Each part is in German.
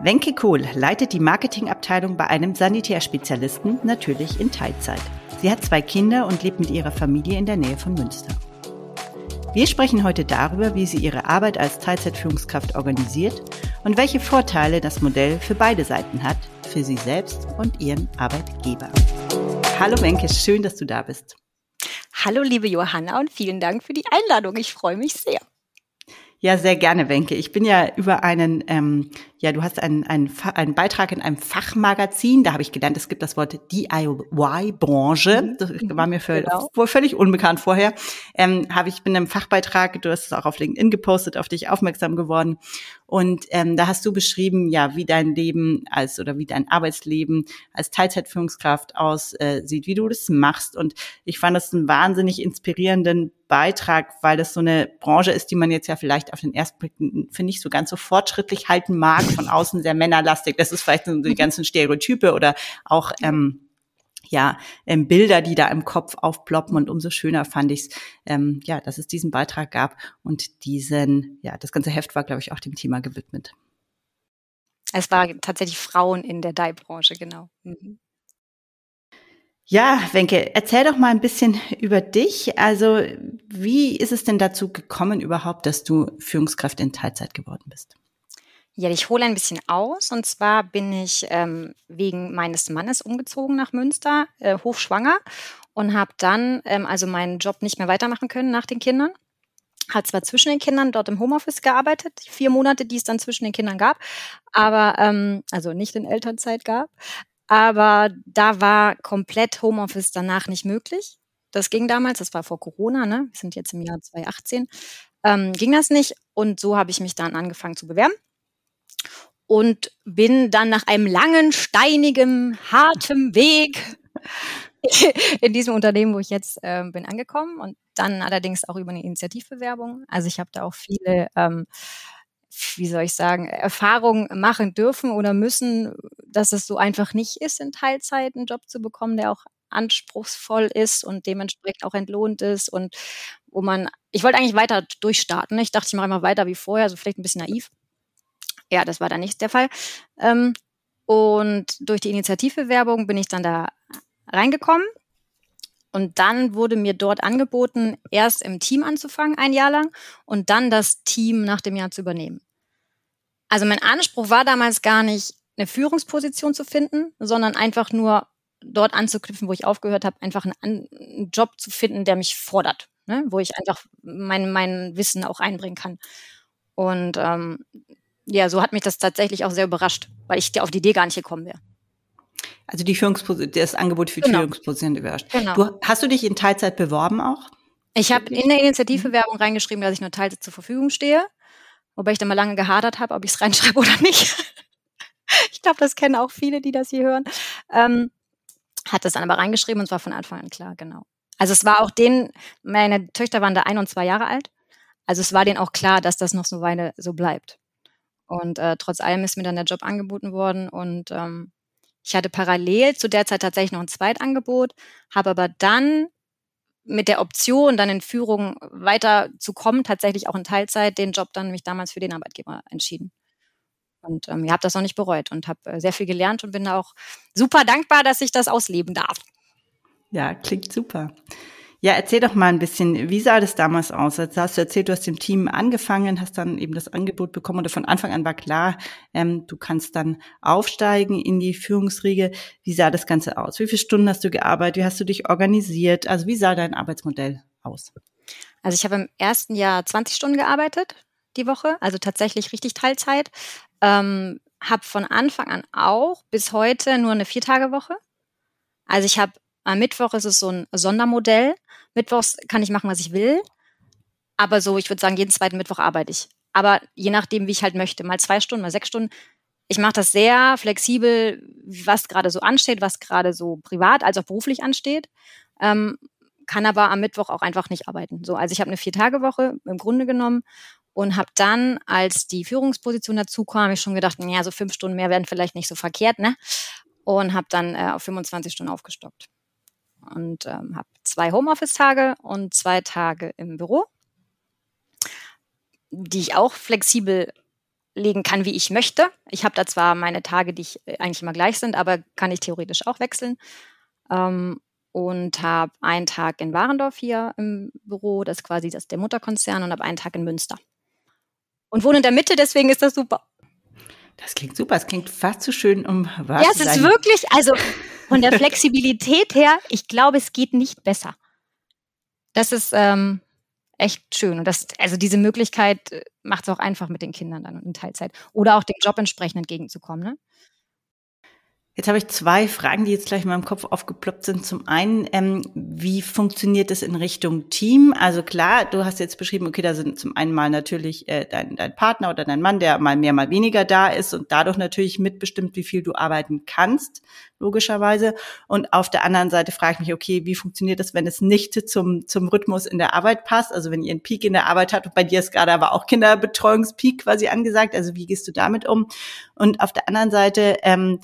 Wenke Kohl leitet die Marketingabteilung bei einem Sanitärspezialisten, natürlich in Teilzeit. Sie hat zwei Kinder und lebt mit ihrer Familie in der Nähe von Münster. Wir sprechen heute darüber, wie sie ihre Arbeit als Teilzeitführungskraft organisiert und welche Vorteile das Modell für beide Seiten hat, für sie selbst und ihren Arbeitgeber. Hallo Wenke, schön, dass du da bist. Hallo liebe Johanna und vielen Dank für die Einladung. Ich freue mich sehr. Ja, sehr gerne, Wenke. Ich bin ja über einen, ähm, ja, du hast einen, einen, einen Beitrag in einem Fachmagazin, da habe ich gelernt, es gibt das Wort DIY-Branche. Mhm. Das war mir völlig, genau. völlig unbekannt vorher. Ähm, habe ich bin im Fachbeitrag, du hast es auch auf LinkedIn gepostet, auf dich aufmerksam geworden. Und ähm, da hast du beschrieben, ja, wie dein Leben als oder wie dein Arbeitsleben als Teilzeitführungskraft aussieht, wie du das machst. Und ich fand das einen wahnsinnig inspirierenden Beitrag, weil das so eine Branche ist, die man jetzt ja vielleicht auf den ersten Blick, finde ich, so ganz so fortschrittlich halten mag, von außen sehr männerlastig. Das ist vielleicht so die ganzen Stereotype oder auch ähm, ja, ähm, Bilder, die da im Kopf aufploppen und umso schöner fand ich es, ähm, ja, dass es diesen Beitrag gab und diesen, ja, das ganze Heft war, glaube ich, auch dem Thema gewidmet. Es war tatsächlich Frauen in der Dye-Branche, genau. Mhm. Ja, Wenke, erzähl doch mal ein bisschen über dich. Also, wie ist es denn dazu gekommen überhaupt, dass du Führungskraft in Teilzeit geworden bist? Ja, ich hole ein bisschen aus. Und zwar bin ich ähm, wegen meines Mannes umgezogen nach Münster, äh, hochschwanger, und habe dann ähm, also meinen Job nicht mehr weitermachen können nach den Kindern. Hat zwar zwischen den Kindern dort im Homeoffice gearbeitet, die vier Monate, die es dann zwischen den Kindern gab, aber ähm, also nicht in Elternzeit gab, aber da war komplett Homeoffice danach nicht möglich. Das ging damals, das war vor Corona, ne? Wir sind jetzt im Jahr 2018. Ähm, ging das nicht und so habe ich mich dann angefangen zu bewerben und bin dann nach einem langen, steinigen, harten Weg in diesem Unternehmen, wo ich jetzt äh, bin, angekommen und dann allerdings auch über eine Initiativbewerbung. Also ich habe da auch viele ähm, wie soll ich sagen, Erfahrungen machen dürfen oder müssen, dass es so einfach nicht ist, in Teilzeit einen Job zu bekommen, der auch anspruchsvoll ist und dementsprechend auch entlohnt ist und wo man, ich wollte eigentlich weiter durchstarten. Ich dachte, ich mache immer weiter wie vorher, so vielleicht ein bisschen naiv. Ja, das war dann nicht der Fall. Ähm, und durch die Initiativbewerbung bin ich dann da reingekommen und dann wurde mir dort angeboten, erst im Team anzufangen, ein Jahr lang, und dann das Team nach dem Jahr zu übernehmen. Also mein Anspruch war damals gar nicht, eine Führungsposition zu finden, sondern einfach nur dort anzuknüpfen, wo ich aufgehört habe, einfach einen, einen Job zu finden, der mich fordert, ne? wo ich einfach mein, mein Wissen auch einbringen kann. Und ähm, ja, so hat mich das tatsächlich auch sehr überrascht, weil ich auf die Idee gar nicht gekommen wäre. Also die Führungsposition, das Angebot für die genau. Führungsposition überrascht. Genau. Du, hast du dich in Teilzeit beworben auch? Ich habe in der Initiativbewerbung reingeschrieben, dass ich nur Teilzeit zur Verfügung stehe. Wobei ich dann mal lange gehadert habe, ob ich es reinschreibe oder nicht. ich glaube, das kennen auch viele, die das hier hören. Ähm, hat das dann aber reingeschrieben und es war von Anfang an klar, genau. Also es war auch denen, meine Töchter waren da ein und zwei Jahre alt. Also es war denen auch klar, dass das noch so Weile so bleibt. Und äh, trotz allem ist mir dann der Job angeboten worden und ähm, ich hatte parallel zu der Zeit tatsächlich noch ein Zweitangebot, habe aber dann mit der Option, dann in Führung weiter zu kommen, tatsächlich auch in Teilzeit, den Job dann mich damals für den Arbeitgeber entschieden. Und ähm, ich habe das auch nicht bereut und habe äh, sehr viel gelernt und bin auch super dankbar, dass ich das ausleben darf. Ja, klingt super. Ja, erzähl doch mal ein bisschen, wie sah das damals aus? Jetzt hast du erzählt, du hast im Team angefangen, hast dann eben das Angebot bekommen oder von Anfang an war klar, ähm, du kannst dann aufsteigen in die Führungsriege. Wie sah das Ganze aus? Wie viele Stunden hast du gearbeitet? Wie hast du dich organisiert? Also wie sah dein Arbeitsmodell aus? Also ich habe im ersten Jahr 20 Stunden gearbeitet die Woche, also tatsächlich richtig Teilzeit. Ähm, habe von Anfang an auch bis heute nur eine Viertagewoche. Also ich habe am Mittwoch ist es so ein Sondermodell. Mittwochs kann ich machen, was ich will. Aber so, ich würde sagen, jeden zweiten Mittwoch arbeite ich. Aber je nachdem, wie ich halt möchte, mal zwei Stunden, mal sechs Stunden. Ich mache das sehr flexibel, was gerade so ansteht, was gerade so privat als auch beruflich ansteht. Ähm, kann aber am Mittwoch auch einfach nicht arbeiten. So, also ich habe eine Vier-Tage-Woche im Grunde genommen und habe dann, als die Führungsposition dazu kam, ich schon gedacht, ja, so fünf Stunden mehr werden vielleicht nicht so verkehrt, ne? Und habe dann äh, auf 25 Stunden aufgestockt und ähm, habe zwei Homeoffice-Tage und zwei Tage im Büro, die ich auch flexibel legen kann, wie ich möchte. Ich habe da zwar meine Tage, die ich äh, eigentlich immer gleich sind, aber kann ich theoretisch auch wechseln. Ähm, und habe einen Tag in Warendorf hier im Büro, das ist quasi das der Mutterkonzern, und habe einen Tag in Münster. Und wohne in der Mitte, deswegen ist das super. Das klingt super. Es klingt fast zu schön, um wahr Ja, es ist wirklich, also von der Flexibilität her, ich glaube, es geht nicht besser. Das ist ähm, echt schön. Und das, also diese Möglichkeit äh, macht es auch einfach mit den Kindern dann in Teilzeit. Oder auch dem Job entsprechend entgegenzukommen. Ne? Jetzt habe ich zwei Fragen, die jetzt gleich in meinem Kopf aufgeploppt sind. Zum einen, ähm, wie funktioniert es in Richtung Team? Also klar, du hast jetzt beschrieben, okay, da sind zum einen mal natürlich äh, dein, dein Partner oder dein Mann, der mal mehr, mal weniger da ist und dadurch natürlich mitbestimmt, wie viel du arbeiten kannst, logischerweise. Und auf der anderen Seite frage ich mich, okay, wie funktioniert das, wenn es nicht zum, zum Rhythmus in der Arbeit passt? Also wenn ihr einen Peak in der Arbeit habt und bei dir ist gerade aber auch Kinderbetreuungspeak quasi angesagt. Also wie gehst du damit um? Und auf der anderen Seite, ähm,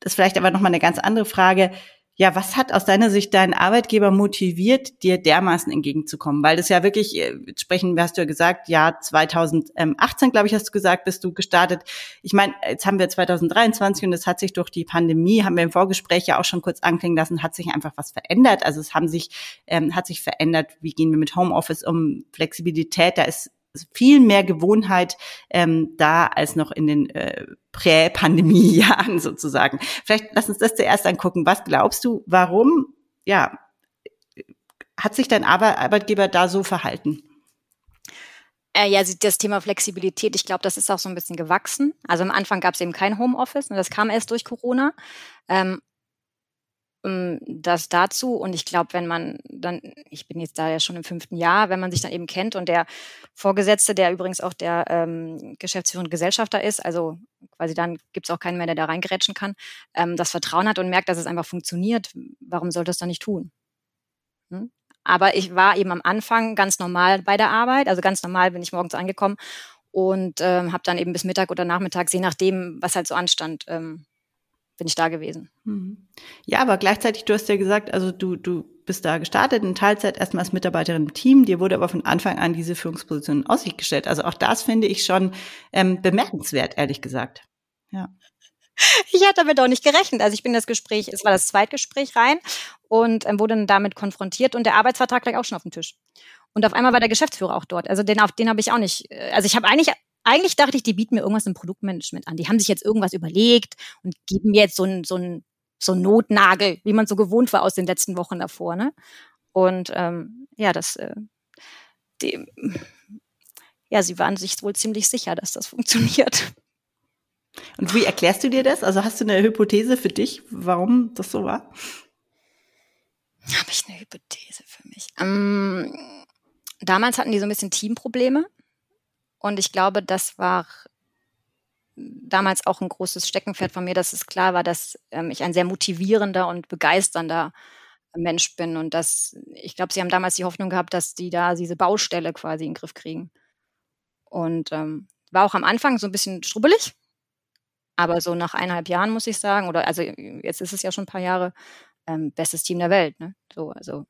das ist vielleicht aber nochmal eine ganz andere Frage. Ja, was hat aus deiner Sicht deinen Arbeitgeber motiviert, dir dermaßen entgegenzukommen? Weil das ja wirklich, äh, sprechen, hast du ja gesagt, ja, 2018, glaube ich, hast du gesagt, bist du gestartet. Ich meine, jetzt haben wir 2023 und es hat sich durch die Pandemie, haben wir im Vorgespräch ja auch schon kurz anklingen lassen, hat sich einfach was verändert. Also es haben sich, ähm, hat sich verändert, wie gehen wir mit Homeoffice um, Flexibilität, da ist viel mehr Gewohnheit ähm, da als noch in den äh, Prä-Pandemie-Jahren sozusagen. Vielleicht lass uns das zuerst angucken. Was glaubst du, warum, ja, hat sich dein Arbeitgeber da so verhalten? Äh, ja, das Thema Flexibilität, ich glaube, das ist auch so ein bisschen gewachsen. Also am Anfang gab es eben kein Homeoffice und das kam erst durch Corona. Ähm, das dazu. Und ich glaube, wenn man dann, ich bin jetzt da ja schon im fünften Jahr, wenn man sich dann eben kennt und der Vorgesetzte, der übrigens auch der ähm, geschäftsführende Gesellschafter ist, also quasi dann gibt es auch keinen mehr, der da reingerätschen kann, ähm, das Vertrauen hat und merkt, dass es einfach funktioniert, warum sollte es dann nicht tun? Hm? Aber ich war eben am Anfang ganz normal bei der Arbeit, also ganz normal bin ich morgens angekommen und ähm, habe dann eben bis Mittag oder Nachmittag, je nachdem, was halt so anstand, ähm, bin ich da gewesen. Mhm. Ja, aber gleichzeitig, du hast ja gesagt, also du, du bist da gestartet in Teilzeit erstmal als Mitarbeiterin im Team, dir wurde aber von Anfang an diese Führungsposition in Aussicht gestellt. Also auch das finde ich schon ähm, bemerkenswert, ehrlich gesagt. Ja. Ich hatte damit auch nicht gerechnet. Also ich bin das Gespräch, es war das Zweitgespräch rein und ähm, wurde dann damit konfrontiert und der Arbeitsvertrag lag auch schon auf dem Tisch. Und auf einmal war der Geschäftsführer auch dort. Also den, auf den habe ich auch nicht. Äh, also ich habe eigentlich eigentlich dachte ich, die bieten mir irgendwas im Produktmanagement an. Die haben sich jetzt irgendwas überlegt und geben mir jetzt so einen so einen, so einen Notnagel, wie man so gewohnt war aus den letzten Wochen davor. Ne? Und ähm, ja, das, äh, die, ja, sie waren sich wohl ziemlich sicher, dass das funktioniert. Und wie erklärst du dir das? Also hast du eine Hypothese für dich, warum das so war? Habe ich eine Hypothese für mich? Ähm, damals hatten die so ein bisschen Teamprobleme. Und ich glaube, das war damals auch ein großes Steckenpferd von mir, dass es klar war, dass ähm, ich ein sehr motivierender und begeisternder Mensch bin und dass ich glaube, sie haben damals die Hoffnung gehabt, dass die da diese Baustelle quasi in den Griff kriegen. Und ähm, war auch am Anfang so ein bisschen strubbelig, aber so nach eineinhalb Jahren muss ich sagen, oder also jetzt ist es ja schon ein paar Jahre, ähm, bestes Team der Welt, ne? So, also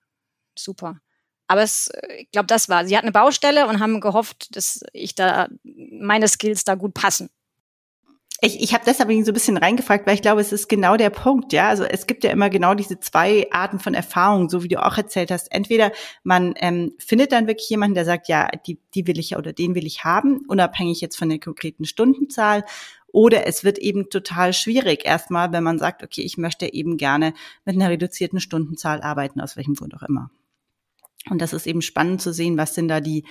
super. Aber es, äh, ich glaube, das war. Sie hatten eine Baustelle und haben gehofft, dass ich da meine Skills da gut passen. Ich, ich habe deshalb so ein bisschen reingefragt, weil ich glaube, es ist genau der Punkt, ja. Also es gibt ja immer genau diese zwei Arten von Erfahrungen, so wie du auch erzählt hast. Entweder man ähm, findet dann wirklich jemanden, der sagt, ja, die, die will ich oder den will ich haben, unabhängig jetzt von der konkreten Stundenzahl. Oder es wird eben total schwierig, erstmal, wenn man sagt, okay, ich möchte eben gerne mit einer reduzierten Stundenzahl arbeiten, aus welchem Grund auch immer. Und das ist eben spannend zu sehen, was sind da die,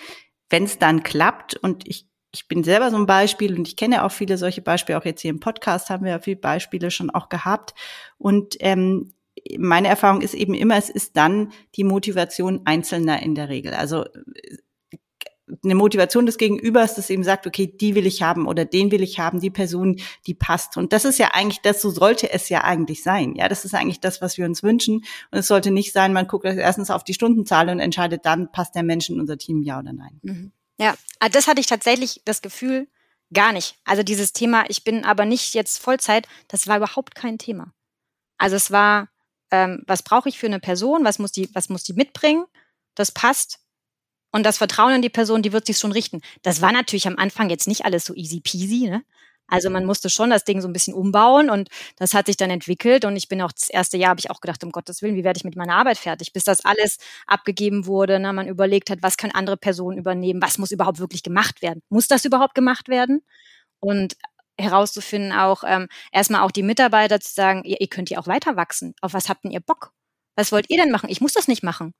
wenn es dann klappt und ich ich bin selber so ein Beispiel und ich kenne auch viele solche Beispiele. Auch jetzt hier im Podcast haben wir ja viele Beispiele schon auch gehabt. Und ähm, meine Erfahrung ist eben immer, es ist dann die Motivation Einzelner in der Regel. Also eine Motivation des Gegenübers, das eben sagt, okay, die will ich haben oder den will ich haben, die Person, die passt. Und das ist ja eigentlich das, so sollte es ja eigentlich sein. Ja, das ist eigentlich das, was wir uns wünschen. Und es sollte nicht sein, man guckt erstens auf die Stundenzahl und entscheidet dann, passt der Mensch in unser Team, ja oder nein. Mhm. Ja, ah, das hatte ich tatsächlich das Gefühl gar nicht. Also dieses Thema, ich bin aber nicht jetzt Vollzeit, das war überhaupt kein Thema. Also es war, ähm, was brauche ich für eine Person, was muss die, was muss die mitbringen? Das passt und das Vertrauen in die Person, die wird sich schon richten. Das war natürlich am Anfang jetzt nicht alles so easy peasy, ne? Also man musste schon das Ding so ein bisschen umbauen und das hat sich dann entwickelt. Und ich bin auch das erste Jahr habe ich auch gedacht, um Gottes Willen, wie werde ich mit meiner Arbeit fertig, bis das alles abgegeben wurde, ne? man überlegt hat, was können andere Personen übernehmen, was muss überhaupt wirklich gemacht werden, muss das überhaupt gemacht werden? Und herauszufinden auch ähm, erstmal auch die Mitarbeiter zu sagen, ihr, ihr könnt hier auch weiter wachsen, auf was habt denn ihr Bock, was wollt ihr denn machen, ich muss das nicht machen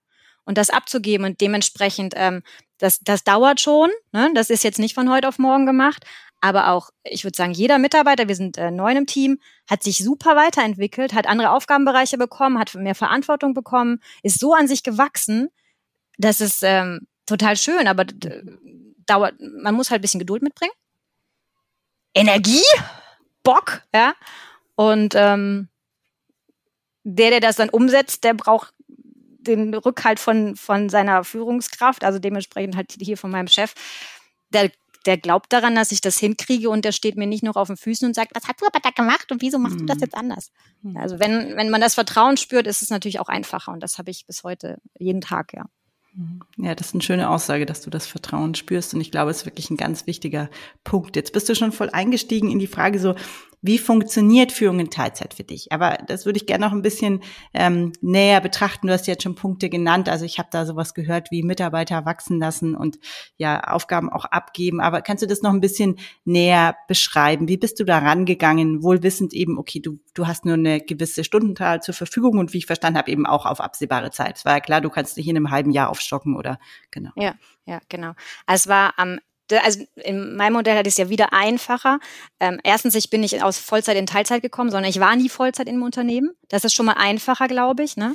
und das abzugeben und dementsprechend, ähm, das, das dauert schon, ne? das ist jetzt nicht von heute auf morgen gemacht, aber auch, ich würde sagen, jeder Mitarbeiter, wir sind äh, neun im Team, hat sich super weiterentwickelt, hat andere Aufgabenbereiche bekommen, hat mehr Verantwortung bekommen, ist so an sich gewachsen, das ist ähm, total schön, aber dauert, man muss halt ein bisschen Geduld mitbringen. Energie, Bock, ja. Und ähm, der, der das dann umsetzt, der braucht den Rückhalt von, von seiner Führungskraft, also dementsprechend halt hier von meinem Chef. Der der glaubt daran, dass ich das hinkriege und der steht mir nicht noch auf den Füßen und sagt, was hast du aber da gemacht und wieso machst mhm. du das mhm. jetzt anders? Mhm. Also wenn, wenn man das Vertrauen spürt, ist es natürlich auch einfacher und das habe ich bis heute jeden Tag, ja. Mhm. Ja, das ist eine schöne Aussage, dass du das Vertrauen spürst. Und ich glaube, es ist wirklich ein ganz wichtiger Punkt. Jetzt bist du schon voll eingestiegen in die Frage so, wie funktioniert Führung in Teilzeit für dich? Aber das würde ich gerne noch ein bisschen ähm, näher betrachten. Du hast jetzt schon Punkte genannt. Also ich habe da sowas gehört wie Mitarbeiter wachsen lassen und ja Aufgaben auch abgeben. Aber kannst du das noch ein bisschen näher beschreiben? Wie bist du da rangegangen? Wohl wissend eben, okay, du, du hast nur eine gewisse Stundenzahl zur Verfügung und wie ich verstanden habe, eben auch auf absehbare Zeit. Es war ja klar, du kannst dich in einem halben Jahr aufstocken oder genau. Ja, ja, genau. Also es war am also in meinem Modell ich es ja wieder einfacher. Ähm, erstens, ich bin nicht aus Vollzeit in Teilzeit gekommen, sondern ich war nie Vollzeit im Unternehmen. Das ist schon mal einfacher, glaube ich. Ne?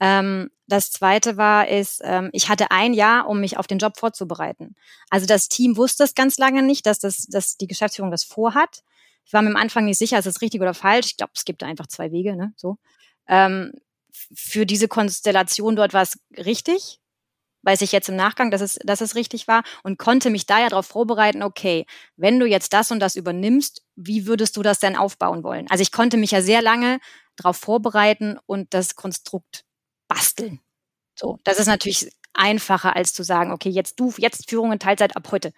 Ähm, das zweite war, ist, ähm, ich hatte ein Jahr, um mich auf den Job vorzubereiten. Also das Team wusste es ganz lange nicht, dass, das, dass die Geschäftsführung das vorhat. Ich war mir am Anfang nicht sicher, ist es richtig oder falsch. Ich glaube, es gibt einfach zwei Wege, ne? So. Ähm, für diese Konstellation dort war es richtig, weiß ich jetzt im Nachgang, dass es, dass es richtig war und konnte mich da ja darauf vorbereiten, okay, wenn du jetzt das und das übernimmst, wie würdest du das denn aufbauen wollen? Also ich konnte mich ja sehr lange darauf vorbereiten und das Konstrukt basteln. So, das ist natürlich einfacher als zu sagen, okay, jetzt du, jetzt Führung in Teilzeit ab heute.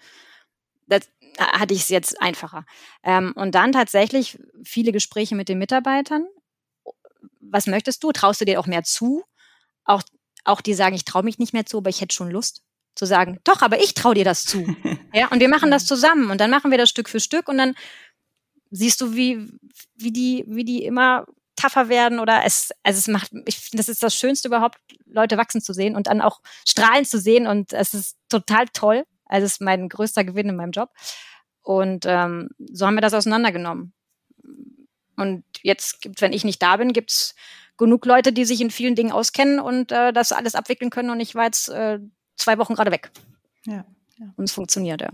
Das hatte ich es jetzt einfacher. Ähm, und dann tatsächlich viele Gespräche mit den Mitarbeitern. Was möchtest du? Traust du dir auch mehr zu? Auch auch die sagen, ich traue mich nicht mehr zu, aber ich hätte schon Lust zu sagen, doch, aber ich traue dir das zu. ja, und wir machen das zusammen und dann machen wir das Stück für Stück und dann siehst du, wie, wie die, wie die immer tougher werden oder es, also es macht, ich finde, das ist das Schönste überhaupt, Leute wachsen zu sehen und dann auch strahlen zu sehen und es ist total toll. Also es ist mein größter Gewinn in meinem Job. Und ähm, so haben wir das auseinandergenommen. Und jetzt gibt, wenn ich nicht da bin, gibt's genug Leute, die sich in vielen Dingen auskennen und äh, das alles abwickeln können. Und ich war jetzt äh, zwei Wochen gerade weg. Ja, ja. Und es funktioniert, ja.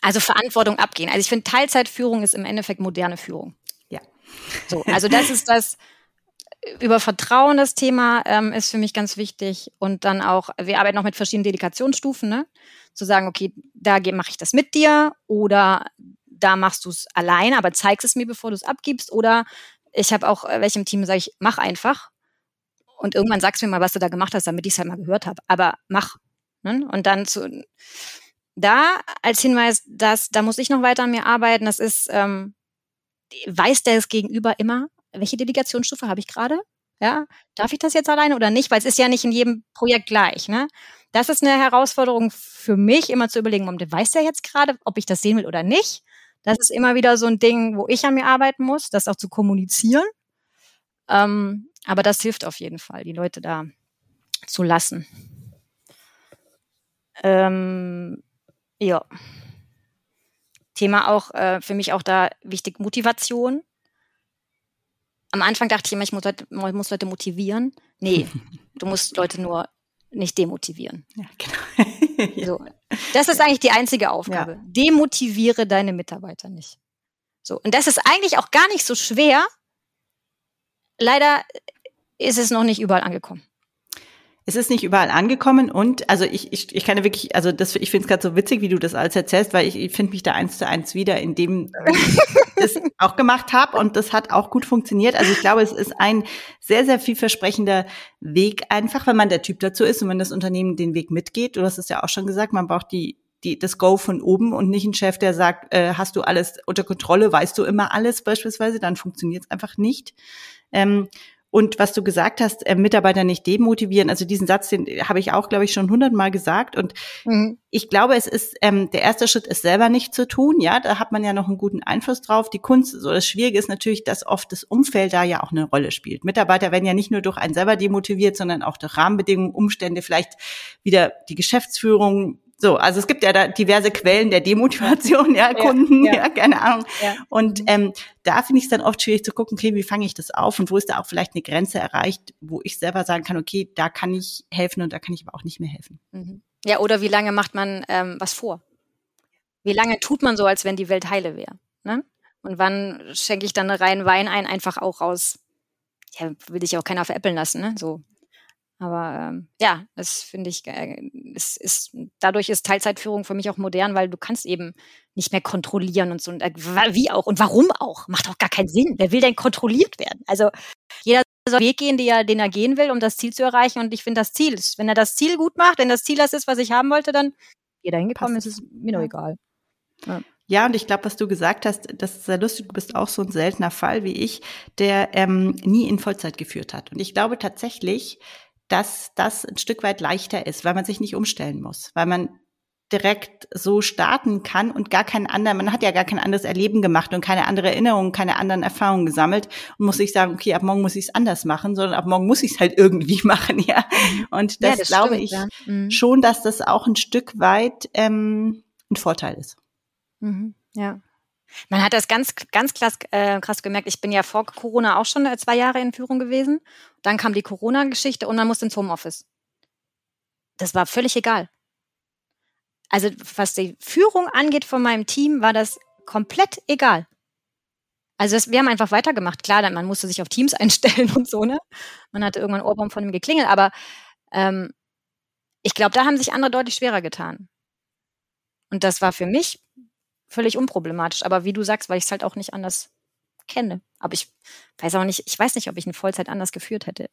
Also Verantwortung abgehen. Also ich finde, Teilzeitführung ist im Endeffekt moderne Führung. Ja. So, also das ist das über Vertrauen das Thema ähm, ist für mich ganz wichtig und dann auch, wir arbeiten auch mit verschiedenen Delegationsstufen, ne? zu sagen, okay, da mache ich das mit dir oder da machst du es alleine, aber zeigst es mir, bevor du es abgibst oder ich habe auch äh, welche im Team, sage ich, mach einfach. Und irgendwann sagst du mir mal, was du da gemacht hast, damit ich es halt mal gehört habe. Aber mach. Ne? Und dann zu da als Hinweis, dass da muss ich noch weiter an mir arbeiten. Das ist, ähm, weiß der es Gegenüber immer, welche Delegationsstufe habe ich gerade? Ja, darf ich das jetzt alleine oder nicht? Weil es ist ja nicht in jedem Projekt gleich. Ne? Das ist eine Herausforderung für mich, immer zu überlegen, weiß der jetzt gerade, ob ich das sehen will oder nicht? Das ist immer wieder so ein Ding, wo ich an mir arbeiten muss, das auch zu kommunizieren. Ähm, aber das hilft auf jeden Fall, die Leute da zu lassen. Ähm, ja. Thema auch äh, für mich auch da wichtig Motivation. Am Anfang dachte ich immer, ich muss Leute, muss Leute motivieren. Nee, du musst Leute nur nicht demotivieren. Ja, genau. so. Das ist eigentlich die einzige Aufgabe. Ja. Demotiviere deine Mitarbeiter nicht. So. Und das ist eigentlich auch gar nicht so schwer. Leider ist es noch nicht überall angekommen. Es ist nicht überall angekommen und also ich, ich, ich kann ja wirklich, also das, ich finde es gerade so witzig, wie du das alles erzählst, weil ich, ich finde mich da eins zu eins wieder, in dem ich das auch gemacht habe und das hat auch gut funktioniert. Also ich glaube, es ist ein sehr, sehr vielversprechender Weg einfach, wenn man der Typ dazu ist und wenn das Unternehmen den Weg mitgeht. Du hast es ja auch schon gesagt, man braucht die die, das Go von oben und nicht ein Chef, der sagt, äh, hast du alles unter Kontrolle, weißt du immer alles beispielsweise, dann funktioniert es einfach nicht. Ähm, und was du gesagt hast, äh, Mitarbeiter nicht demotivieren, also diesen Satz, den habe ich auch, glaube ich, schon hundertmal gesagt. Und mhm. ich glaube, es ist ähm, der erste Schritt, es selber nicht zu tun. Ja, da hat man ja noch einen guten Einfluss drauf. Die Kunst, so das Schwierige ist natürlich, dass oft das Umfeld da ja auch eine Rolle spielt. Mitarbeiter werden ja nicht nur durch einen selber demotiviert, sondern auch durch Rahmenbedingungen, Umstände, vielleicht wieder die Geschäftsführung, so, also es gibt ja da diverse Quellen der Demotivation, ja, Kunden, ja, ja. ja keine Ahnung. Ja. Und ähm, da finde ich es dann oft schwierig zu gucken, okay, wie fange ich das auf und wo ist da auch vielleicht eine Grenze erreicht, wo ich selber sagen kann, okay, da kann ich helfen und da kann ich aber auch nicht mehr helfen. Mhm. Ja, oder wie lange macht man ähm, was vor? Wie lange tut man so, als wenn die Welt heile wäre? Ne? Und wann schenke ich dann eine reinen Wein ein, einfach auch raus? Ja, will ich auch keiner veräppeln lassen, ne? So. Aber ähm, ja, das finde ich, äh, es ist, dadurch ist Teilzeitführung für mich auch modern, weil du kannst eben nicht mehr kontrollieren und so. Und, äh, wie auch und warum auch? Macht doch gar keinen Sinn. Wer will denn kontrolliert werden? Also jeder soll den Weg gehen, den er, den er gehen will, um das Ziel zu erreichen. Und ich finde das Ziel, wenn er das Ziel gut macht, wenn das Ziel das ist, was ich haben wollte, dann jeder hingekommen ist, ist mir nur egal. Ja. Ja, und ich glaube, was du gesagt hast, das ist sehr lustig, du bist auch so ein seltener Fall wie ich, der ähm, nie in Vollzeit geführt hat. Und ich glaube tatsächlich, dass das ein Stück weit leichter ist, weil man sich nicht umstellen muss, weil man direkt so starten kann und gar keinen anderen, man hat ja gar kein anderes Erleben gemacht und keine andere Erinnerungen, keine anderen Erfahrungen gesammelt und muss sich sagen, okay, ab morgen muss ich es anders machen, sondern ab morgen muss ich es halt irgendwie machen, ja. Und das, ja, das glaube stimmt, ich ja. mhm. schon, dass das auch ein Stück weit ähm, ein Vorteil ist. Mhm. Ja. Man hat das ganz, ganz krass, äh, krass gemerkt. Ich bin ja vor Corona auch schon äh, zwei Jahre in Führung gewesen. Dann kam die Corona-Geschichte und man musste ins Homeoffice. Das war völlig egal. Also was die Führung angeht von meinem Team, war das komplett egal. Also das, wir haben einfach weitergemacht. Klar, man musste sich auf Teams einstellen und so, ne? Man hatte irgendwann Ohrbaum von ihm geklingelt, aber ähm, ich glaube, da haben sich andere deutlich schwerer getan. Und das war für mich völlig unproblematisch. Aber wie du sagst, weil ich es halt auch nicht anders kenne. Aber ich weiß auch nicht, ich weiß nicht, ob ich eine Vollzeit anders geführt hätte.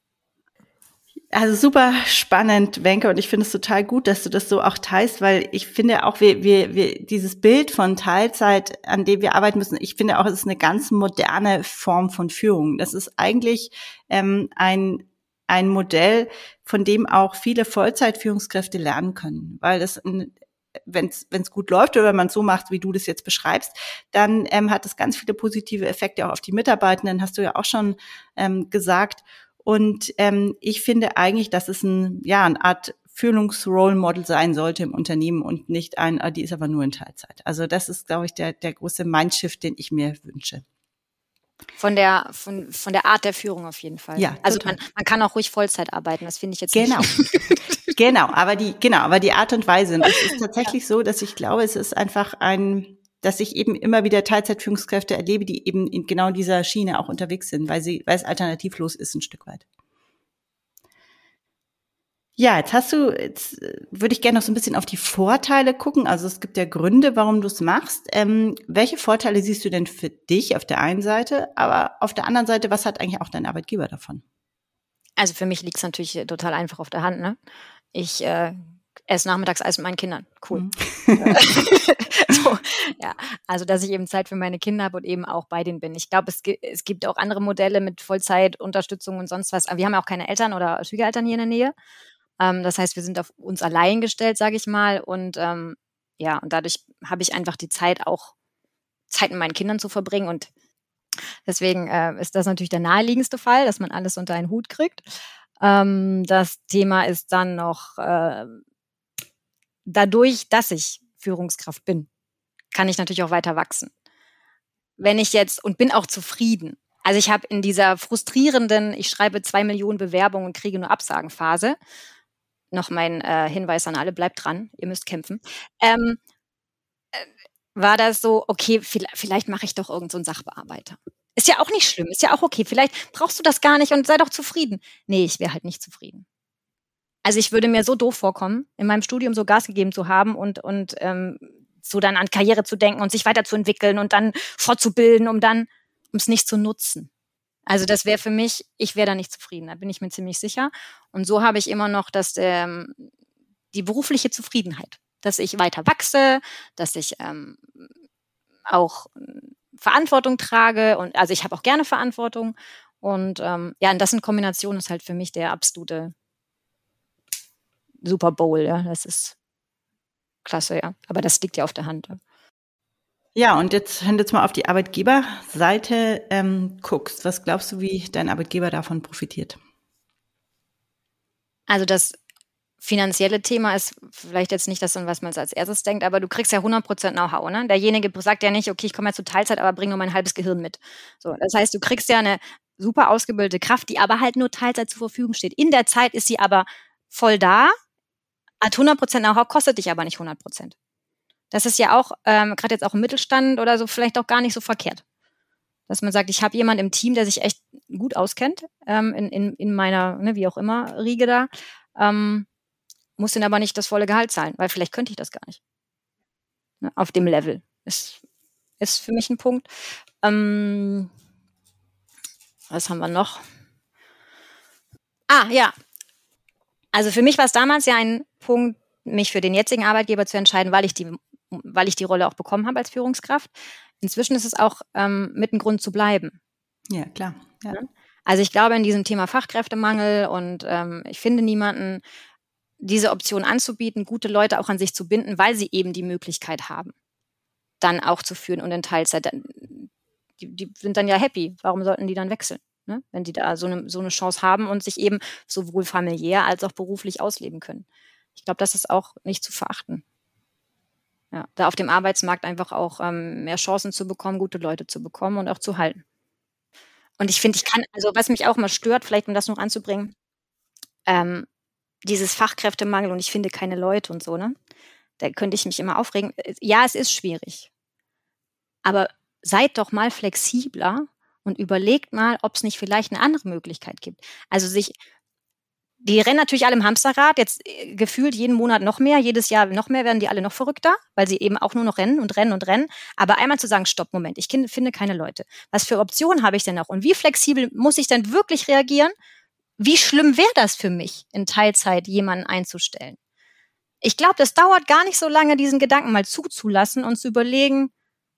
Also super spannend, Wenke, und ich finde es total gut, dass du das so auch teilst, weil ich finde auch, wir, wir, wir dieses Bild von Teilzeit, an dem wir arbeiten müssen, ich finde auch, es ist eine ganz moderne Form von Führung. Das ist eigentlich ähm, ein ein Modell, von dem auch viele Vollzeitführungskräfte lernen können, weil das ein wenn es gut läuft oder wenn man es so macht, wie du das jetzt beschreibst, dann ähm, hat es ganz viele positive Effekte auch auf die Mitarbeitenden, hast du ja auch schon ähm, gesagt. Und ähm, ich finde eigentlich, dass es ein, ja, eine Art Führungsrole Model sein sollte im Unternehmen und nicht ein, ah, die ist aber nur in Teilzeit. Also das ist, glaube ich, der, der große Mindshift, den ich mir wünsche. Von der, von, von der Art der Führung auf jeden Fall. Ja, also man, man kann auch ruhig Vollzeit arbeiten, das finde ich jetzt genau. genau, aber die, genau, aber die Art und Weise. Und es ist tatsächlich ja. so, dass ich glaube, es ist einfach ein, dass ich eben immer wieder Teilzeitführungskräfte erlebe, die eben in genau dieser Schiene auch unterwegs sind, weil sie, weil es alternativlos ist ein Stück weit. Ja, jetzt hast du, jetzt äh, würde ich gerne noch so ein bisschen auf die Vorteile gucken. Also es gibt ja Gründe, warum du es machst. Ähm, welche Vorteile siehst du denn für dich auf der einen Seite, aber auf der anderen Seite, was hat eigentlich auch dein Arbeitgeber davon? Also für mich liegt es natürlich total einfach auf der Hand. Ne? Ich äh, esse nachmittags Eis mit meinen Kindern. Cool. Mhm. so, ja, also dass ich eben Zeit für meine Kinder habe und eben auch bei denen bin. Ich glaube, es, es gibt auch andere Modelle mit Vollzeitunterstützung und sonst was. Aber wir haben ja auch keine Eltern oder Schwiegereltern hier in der Nähe. Ähm, das heißt, wir sind auf uns allein gestellt, sage ich mal. Und ähm, ja, und dadurch habe ich einfach die Zeit auch Zeit mit meinen Kindern zu verbringen. Und deswegen äh, ist das natürlich der naheliegendste Fall, dass man alles unter einen Hut kriegt. Ähm, das Thema ist dann noch äh, dadurch, dass ich Führungskraft bin, kann ich natürlich auch weiter wachsen. Wenn ich jetzt und bin auch zufrieden. Also ich habe in dieser frustrierenden, ich schreibe zwei Millionen Bewerbungen und kriege nur Absagenphase, noch mein äh, Hinweis an alle, bleibt dran, ihr müsst kämpfen. Ähm, äh, war das so, okay, vielleicht, vielleicht mache ich doch irgendeinen so Sachbearbeiter. Ist ja auch nicht schlimm, ist ja auch okay. Vielleicht brauchst du das gar nicht und sei doch zufrieden. Nee, ich wäre halt nicht zufrieden. Also ich würde mir so doof vorkommen, in meinem Studium so Gas gegeben zu haben und, und ähm, so dann an Karriere zu denken und sich weiterzuentwickeln und dann fortzubilden, um dann, um es nicht zu nutzen. Also das wäre für mich, ich wäre da nicht zufrieden, da bin ich mir ziemlich sicher. Und so habe ich immer noch das, ähm, die berufliche Zufriedenheit, dass ich weiter wachse, dass ich ähm, auch Verantwortung trage und also ich habe auch gerne Verantwortung und ähm, ja, und das in Kombination ist halt für mich der absolute Super Bowl, ja, das ist klasse, ja, aber das liegt ja auf der Hand. Ja. Ja, und jetzt, wenn du jetzt mal auf die Arbeitgeberseite ähm, guckst, was glaubst du, wie dein Arbeitgeber davon profitiert? Also das finanzielle Thema ist vielleicht jetzt nicht das, was man als erstes denkt, aber du kriegst ja 100% Know-how. Ne? Derjenige sagt ja nicht, okay, ich komme ja zu Teilzeit, aber bringe nur mein halbes Gehirn mit. So, das heißt, du kriegst ja eine super ausgebildete Kraft, die aber halt nur Teilzeit zur Verfügung steht. In der Zeit ist sie aber voll da, hat 100% Know-how, kostet dich aber nicht 100%. Das ist ja auch, ähm, gerade jetzt auch im Mittelstand oder so, vielleicht auch gar nicht so verkehrt. Dass man sagt, ich habe jemanden im Team, der sich echt gut auskennt, ähm, in, in, in meiner, ne, wie auch immer, Riege da. Ähm, muss den aber nicht das volle Gehalt zahlen, weil vielleicht könnte ich das gar nicht. Ne, auf dem Level. Ist, ist für mich ein Punkt. Ähm, was haben wir noch? Ah, ja. Also für mich war es damals ja ein Punkt, mich für den jetzigen Arbeitgeber zu entscheiden, weil ich die, weil ich die Rolle auch bekommen habe als Führungskraft. Inzwischen ist es auch ähm, mit einem Grund zu bleiben. Ja, klar. Ja. Also ich glaube in diesem Thema Fachkräftemangel und ähm, ich finde niemanden, diese Option anzubieten, gute Leute auch an sich zu binden, weil sie eben die Möglichkeit haben, dann auch zu führen und in Teilzeit. Die, die sind dann ja happy. Warum sollten die dann wechseln? Ne? Wenn die da so eine, so eine Chance haben und sich eben sowohl familiär als auch beruflich ausleben können. Ich glaube, das ist auch nicht zu verachten. Ja, da auf dem Arbeitsmarkt einfach auch ähm, mehr Chancen zu bekommen, gute Leute zu bekommen und auch zu halten. Und ich finde, ich kann, also was mich auch mal stört, vielleicht um das noch anzubringen, ähm, dieses Fachkräftemangel und ich finde keine Leute und so, ne? Da könnte ich mich immer aufregen. Ja, es ist schwierig. Aber seid doch mal flexibler und überlegt mal, ob es nicht vielleicht eine andere Möglichkeit gibt. Also sich, die rennen natürlich alle im Hamsterrad, jetzt äh, gefühlt jeden Monat noch mehr, jedes Jahr noch mehr, werden die alle noch verrückter, weil sie eben auch nur noch rennen und rennen und rennen. Aber einmal zu sagen, stopp, Moment, ich finde keine Leute. Was für Optionen habe ich denn noch? Und wie flexibel muss ich denn wirklich reagieren? Wie schlimm wäre das für mich, in Teilzeit jemanden einzustellen? Ich glaube, das dauert gar nicht so lange, diesen Gedanken mal zuzulassen und zu überlegen,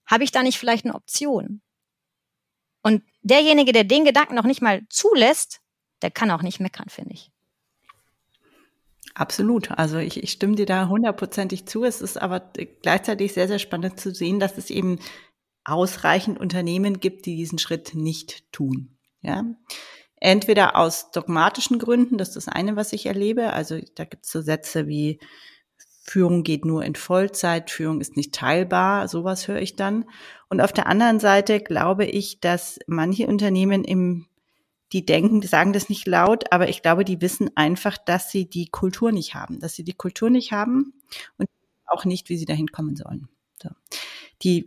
habe ich da nicht vielleicht eine Option? Und derjenige, der den Gedanken noch nicht mal zulässt, der kann auch nicht meckern, finde ich. Absolut. Also ich, ich stimme dir da hundertprozentig zu. Es ist aber gleichzeitig sehr, sehr spannend zu sehen, dass es eben ausreichend Unternehmen gibt, die diesen Schritt nicht tun. Ja. Entweder aus dogmatischen Gründen, das ist das eine, was ich erlebe. Also da gibt es so Sätze wie Führung geht nur in Vollzeit, Führung ist nicht teilbar, sowas höre ich dann. Und auf der anderen Seite glaube ich, dass manche Unternehmen im, die denken, die sagen das nicht laut, aber ich glaube, die wissen einfach, dass sie die Kultur nicht haben, dass sie die Kultur nicht haben und auch nicht, wie sie dahin kommen sollen. So. Die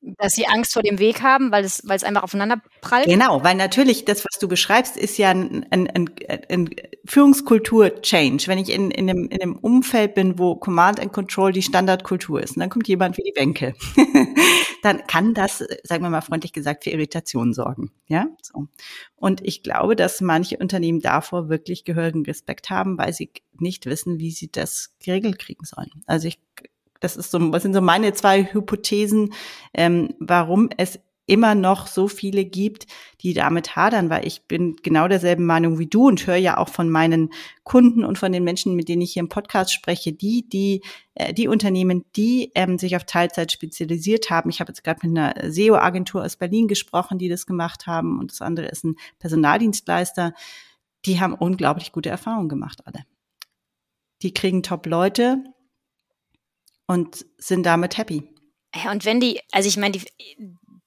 dass sie Angst vor dem Weg haben, weil es, weil es einfach aufeinander prallt? Genau, weil natürlich das, was du beschreibst, ist ja ein, ein, ein, ein Führungskultur-Change. Wenn ich in, in, einem, in einem Umfeld bin, wo Command and Control die Standardkultur ist, und dann kommt jemand wie die Wenke, dann kann das, sagen wir mal freundlich gesagt, für Irritation sorgen. Ja, so. Und ich glaube, dass manche Unternehmen davor wirklich gehörigen Respekt haben, weil sie nicht wissen, wie sie das geregelt kriegen sollen. Also ich das ist so, was sind so meine zwei Hypothesen, ähm, warum es immer noch so viele gibt, die damit hadern, weil ich bin genau derselben Meinung wie du und höre ja auch von meinen Kunden und von den Menschen, mit denen ich hier im Podcast spreche, die, die, äh, die Unternehmen, die ähm, sich auf Teilzeit spezialisiert haben. Ich habe jetzt gerade mit einer SEO-Agentur aus Berlin gesprochen, die das gemacht haben und das andere ist ein Personaldienstleister. Die haben unglaublich gute Erfahrungen gemacht, alle. Die kriegen Top-Leute, und sind damit happy. Ja, und wenn die, also ich meine, die,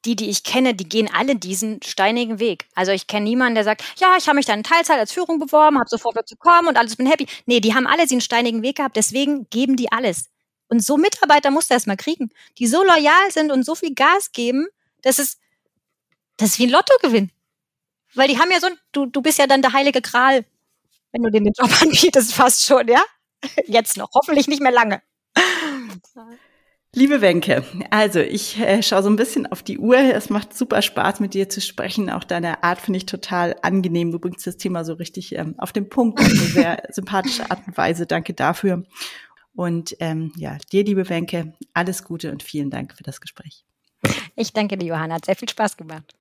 die, die ich kenne, die gehen alle diesen steinigen Weg. Also ich kenne niemanden, der sagt, ja, ich habe mich dann in Teilzeit als Führung beworben, habe sofort bekommen und alles bin happy. Nee, die haben alle diesen steinigen Weg gehabt, deswegen geben die alles. Und so Mitarbeiter musst du erst mal kriegen, die so loyal sind und so viel Gas geben, das ist, das ist wie ein Lottogewinn. Weil die haben ja so, du, du bist ja dann der heilige Gral wenn du den Job anbietest, fast schon, ja? Jetzt noch, hoffentlich nicht mehr lange. Liebe Wenke, also ich äh, schaue so ein bisschen auf die Uhr. Es macht super Spaß, mit dir zu sprechen. Auch deine Art finde ich total angenehm. Du bringst das Thema so richtig ähm, auf den Punkt, auf eine sehr sympathische Art und Weise. Danke dafür. Und ähm, ja, dir, liebe Wenke, alles Gute und vielen Dank für das Gespräch. Ich danke dir, Johanna. Hat sehr viel Spaß gemacht.